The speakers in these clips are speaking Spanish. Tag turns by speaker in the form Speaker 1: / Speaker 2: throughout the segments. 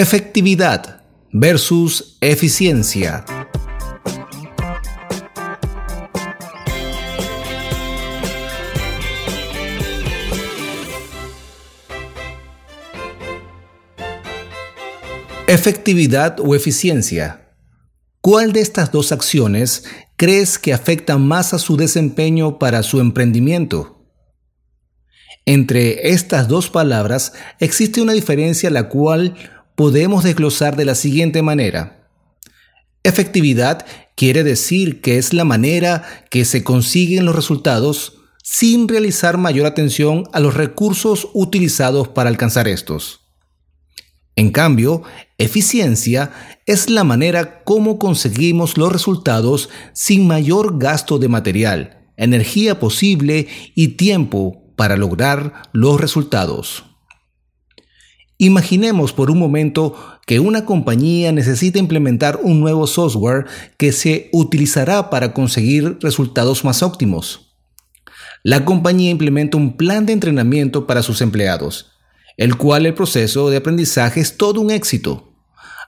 Speaker 1: Efectividad versus eficiencia. Efectividad o eficiencia. ¿Cuál de estas dos acciones crees que afecta más a su desempeño para su emprendimiento? Entre estas dos palabras existe una diferencia la cual podemos desglosar de la siguiente manera. Efectividad quiere decir que es la manera que se consiguen los resultados sin realizar mayor atención a los recursos utilizados para alcanzar estos. En cambio, eficiencia es la manera como conseguimos los resultados sin mayor gasto de material, energía posible y tiempo para lograr los resultados. Imaginemos por un momento que una compañía necesita implementar un nuevo software que se utilizará para conseguir resultados más óptimos. La compañía implementa un plan de entrenamiento para sus empleados el cual el proceso de aprendizaje es todo un éxito.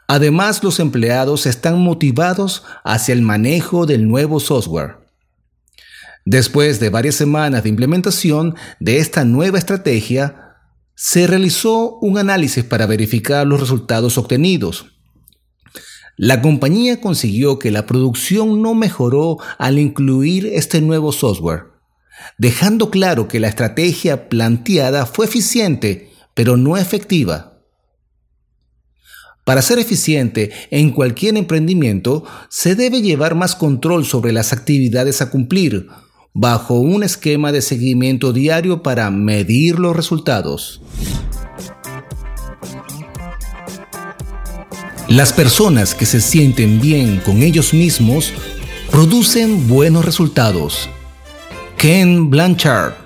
Speaker 1: Además, los empleados están motivados hacia el manejo del nuevo software. Después de varias semanas de implementación de esta nueva estrategia, se realizó un análisis para verificar los resultados obtenidos. La compañía consiguió que la producción no mejoró al incluir este nuevo software, dejando claro que la estrategia planteada fue eficiente pero no efectiva. Para ser eficiente en cualquier emprendimiento, se debe llevar más control sobre las actividades a cumplir, bajo un esquema de seguimiento diario para medir los resultados. Las personas que se sienten bien con ellos mismos producen buenos resultados. Ken Blanchard